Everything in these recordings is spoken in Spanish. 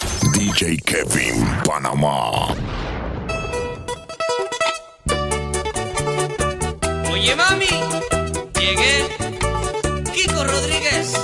DJ Kevin Panamá. Oye mami, llegué. Kiko Rodríguez,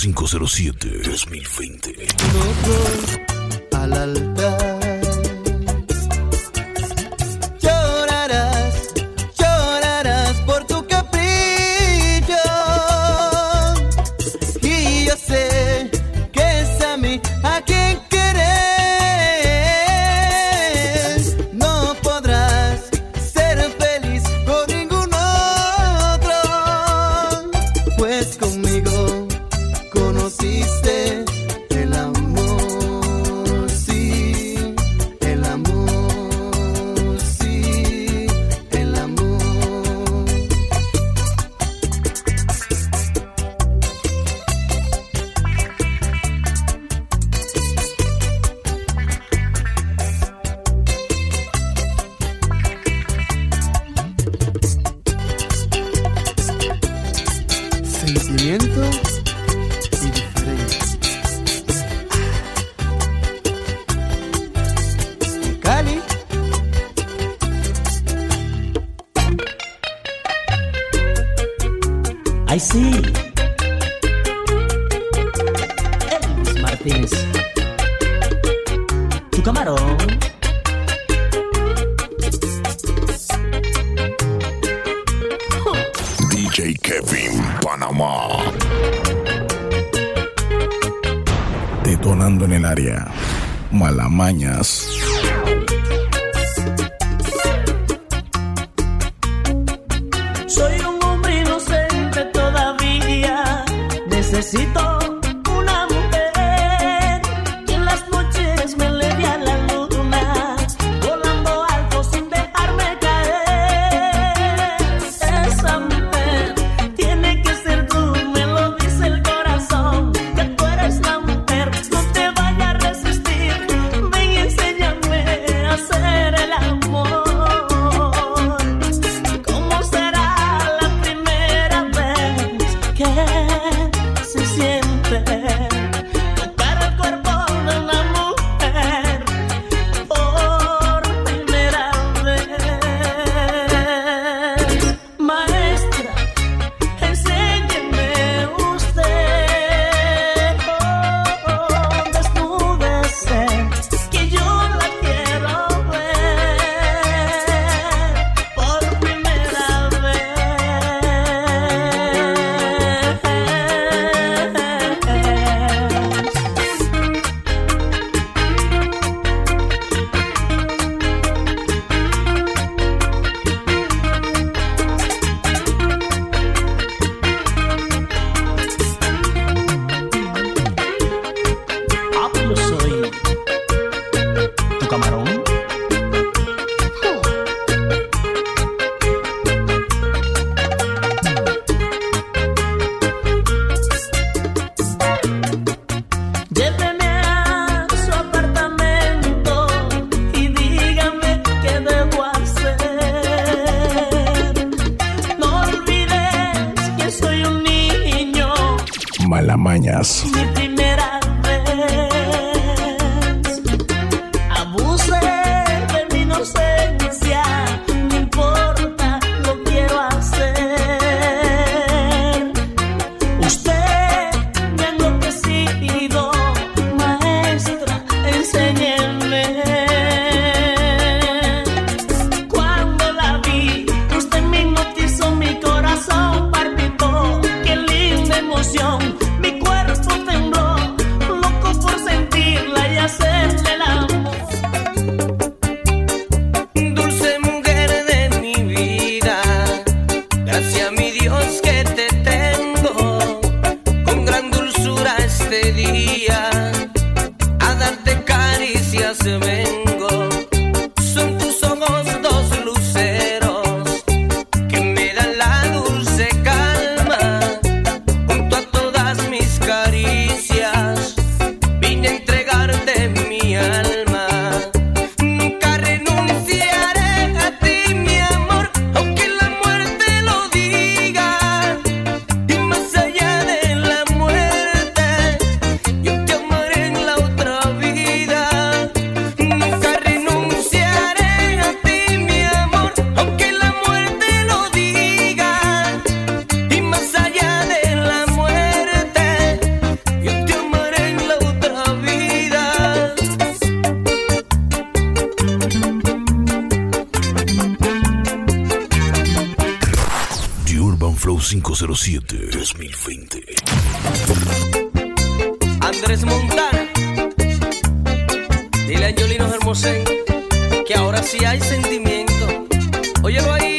507-2020. Al altar. Andrés Montana, dile a Angelino Hermosén que ahora sí hay sentimiento. Óyelo ahí.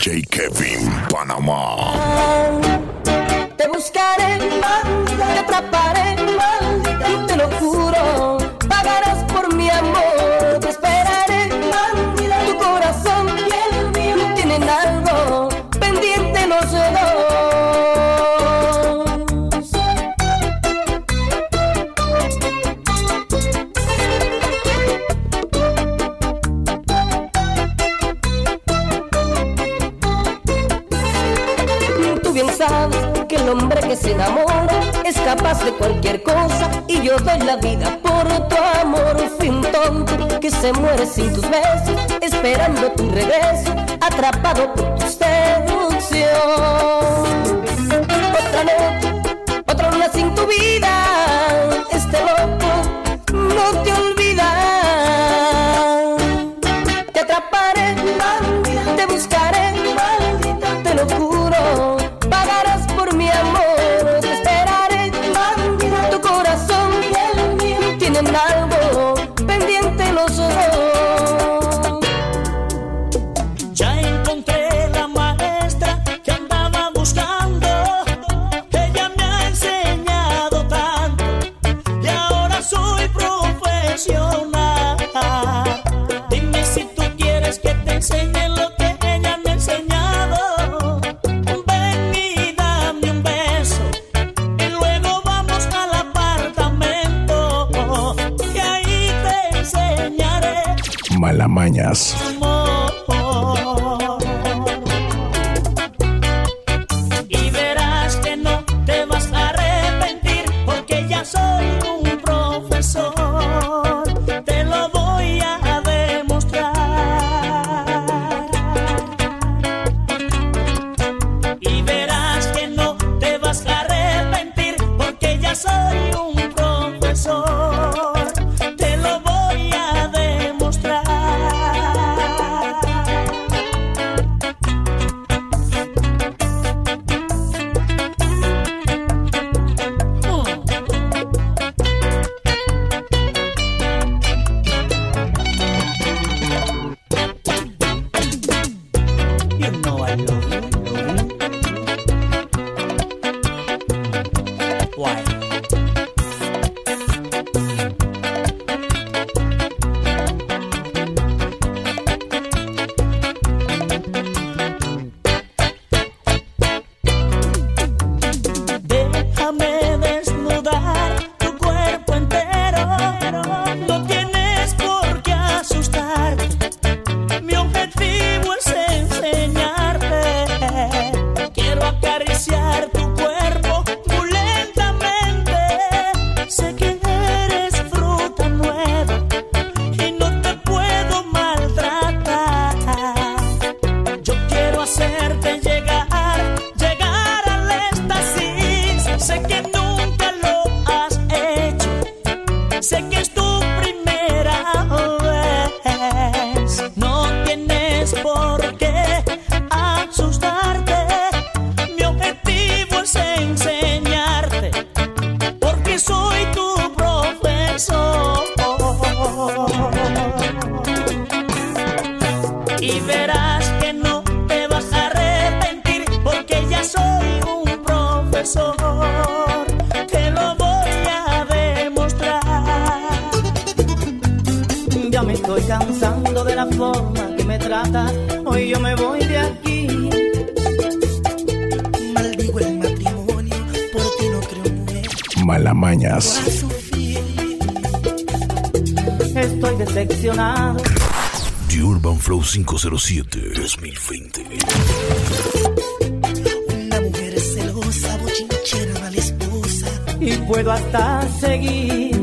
DJ Kevin Panamá. Te buscaré, mal, te atraparé, yo te lo juro te mueres sin tus besos, esperando tu regreso, atrapado por tu seducción. Otra noche, otra luna sin tu vida 0507-2020. Una mujer celosa, bochinchera, la esposa. Y puedo hasta seguir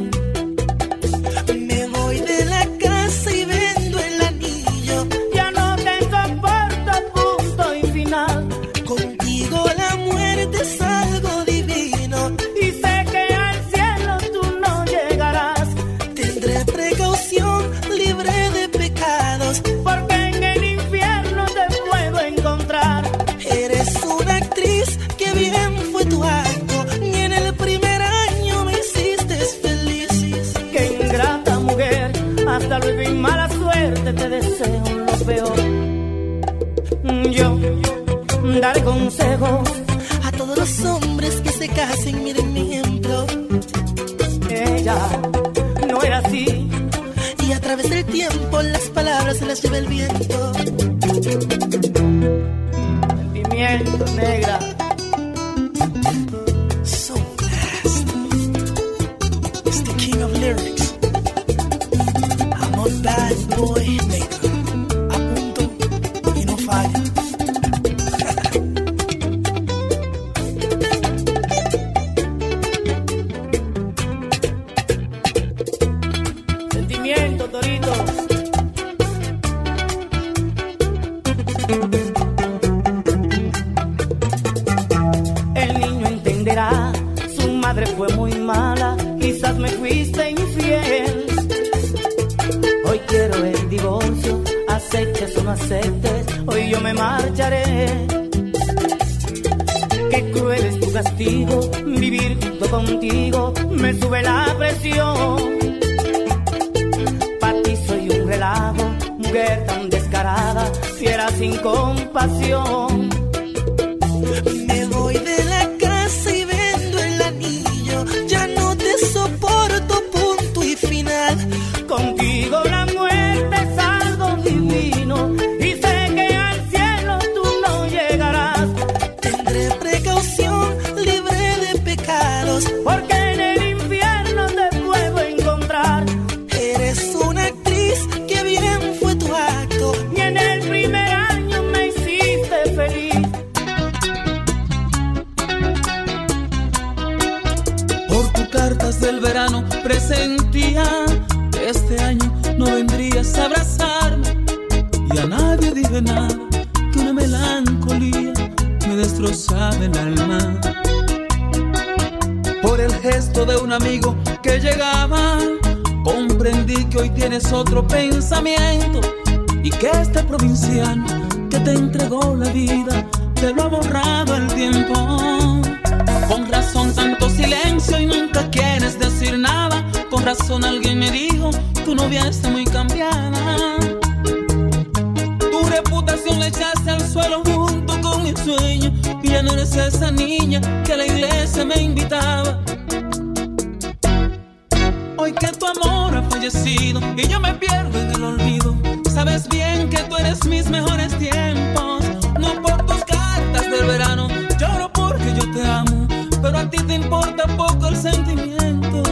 Que tú eres mis mejores tiempos. No por tus cartas del verano, lloro porque yo te amo. Pero a ti te importa poco el sentimiento.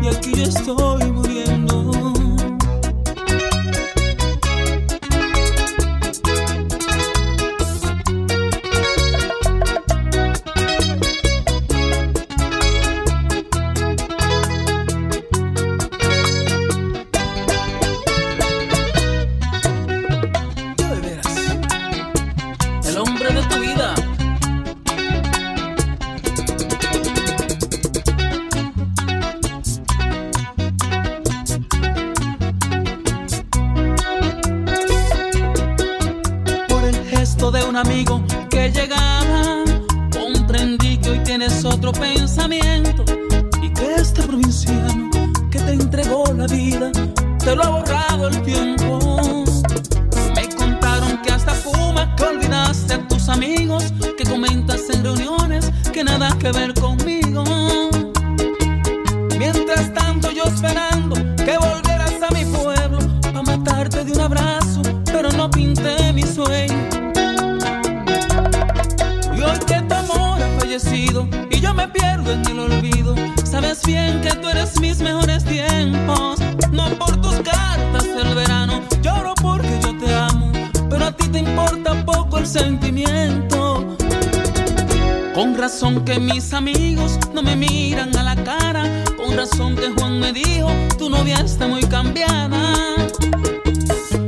Y aquí yo estoy nada que ver conmigo. Mientras tanto yo esperando que volvieras a mi pueblo para matarte de un abrazo, pero no pinté mi sueño. Y hoy que tu amor ha fallecido y yo me pierdo en el olvido, sabes bien que tú eres mis mejores tiempos. No por tus cartas del verano, lloro porque yo te amo, pero a ti te importa poco el sentimiento. Con razón que mis amigos no me miran a la cara, con razón que Juan me dijo, tu novia está muy cambiada.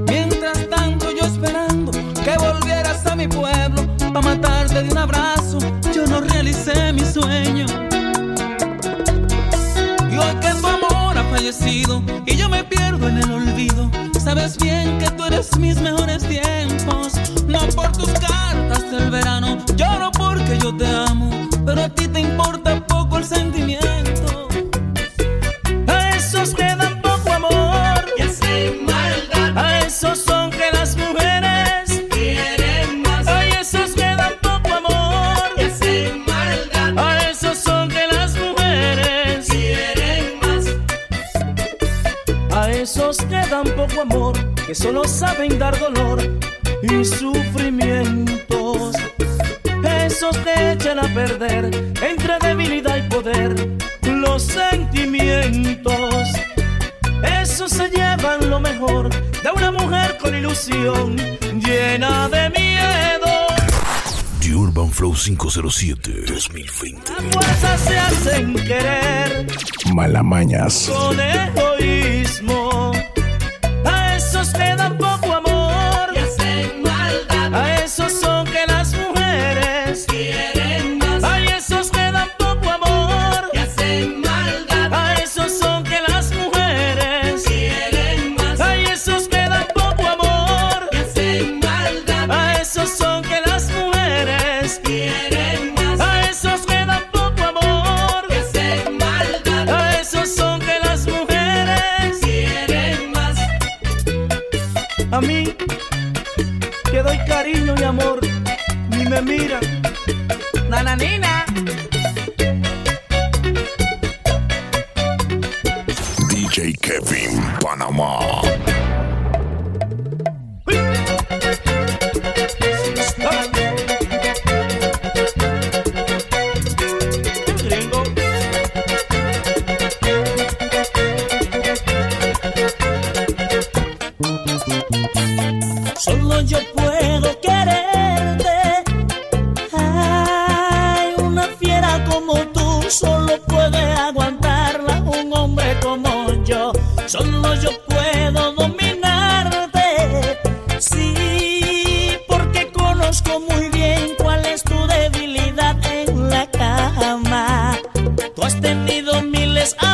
Mientras tanto yo esperando que volvieras a mi pueblo para matarte de un abrazo, yo no realicé mi sueño. Y hoy que tu amor ha fallecido y yo me pierdo en el olvido, sabes bien que tú eres mis mejores tiempos. No por tus cartas hasta el verano. Lloro porque yo te amo, pero a ti te importa poco el sentimiento. A esos que dan poco amor y hacen maldad. A esos son que las mujeres quieren más. A esos que dan poco amor y hacen maldad. A esos son que las mujeres quieren más. A esos que dan poco amor, que solo saben dar dolor y sufrir. 507-2020. Las fuerzas se hacen querer. Malamañas. Con egoísmo espía.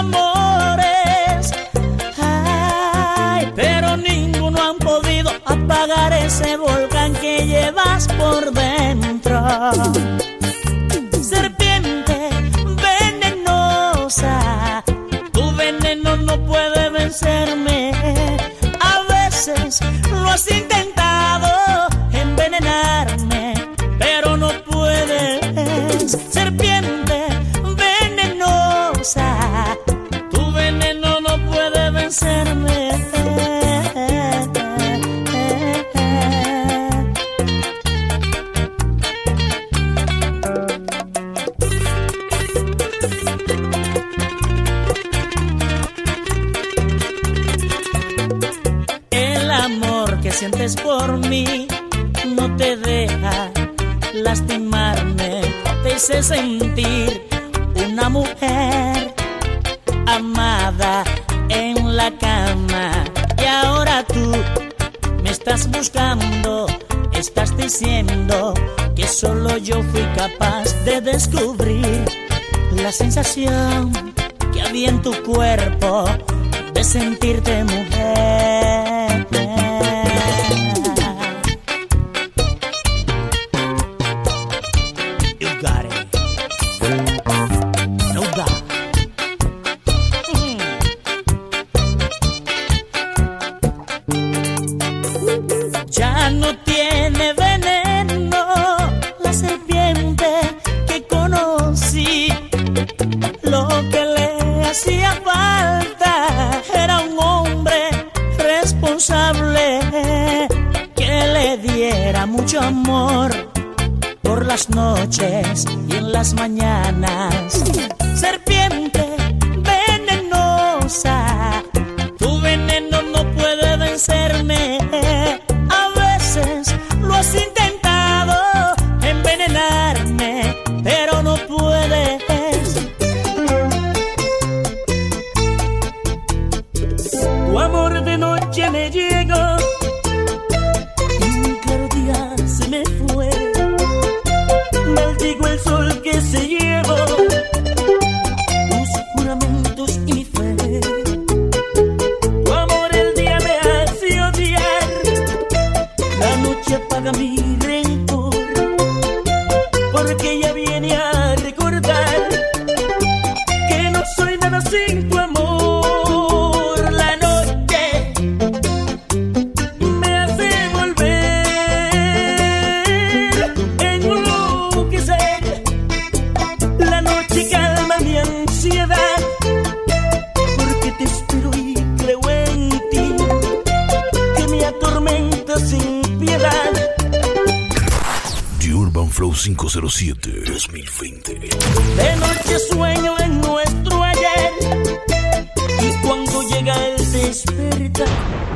amores. Ay, pero ninguno han podido apagar ese volcán que llevas por dentro. estás diciendo que solo yo fui capaz de descubrir la sensación que había en tu cuerpo de sentirte mujer.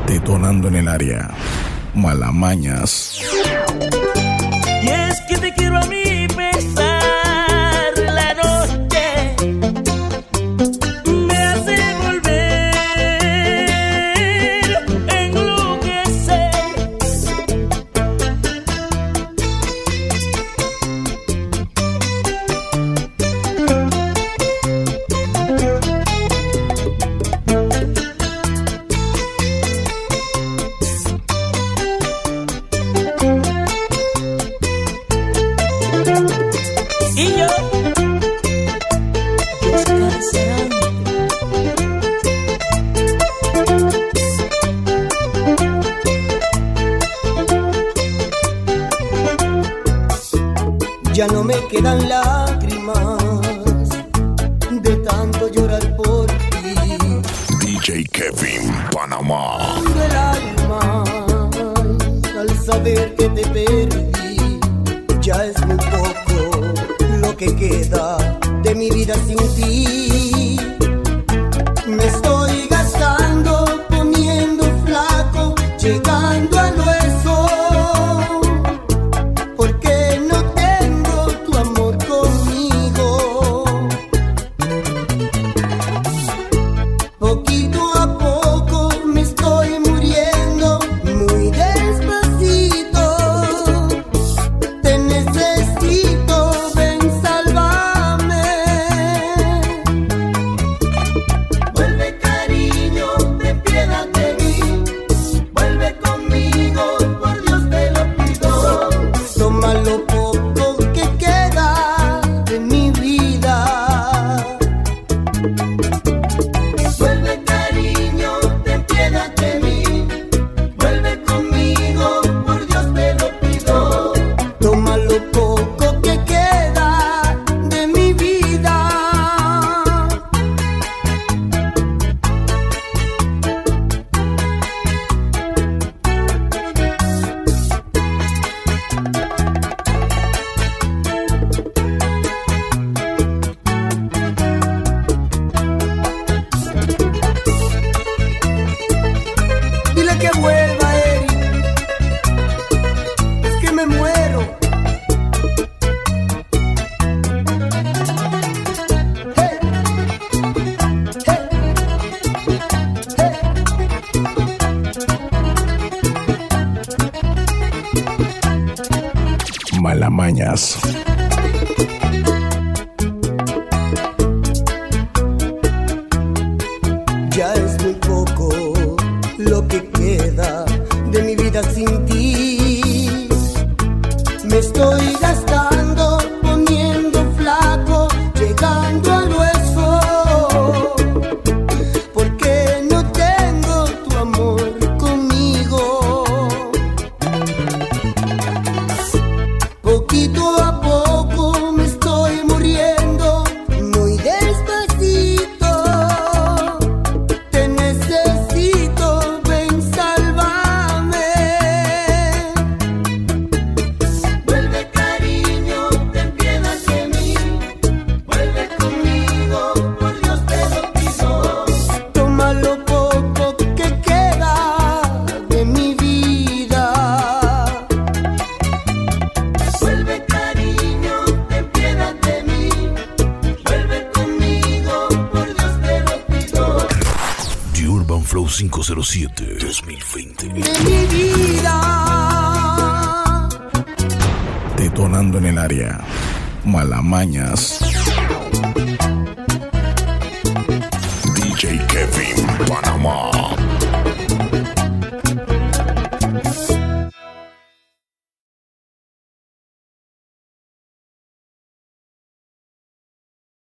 Detonando en el área. Malamañas. Y es que te quiero a mí pesar. muy poco lo que queda de mi vida sin ti.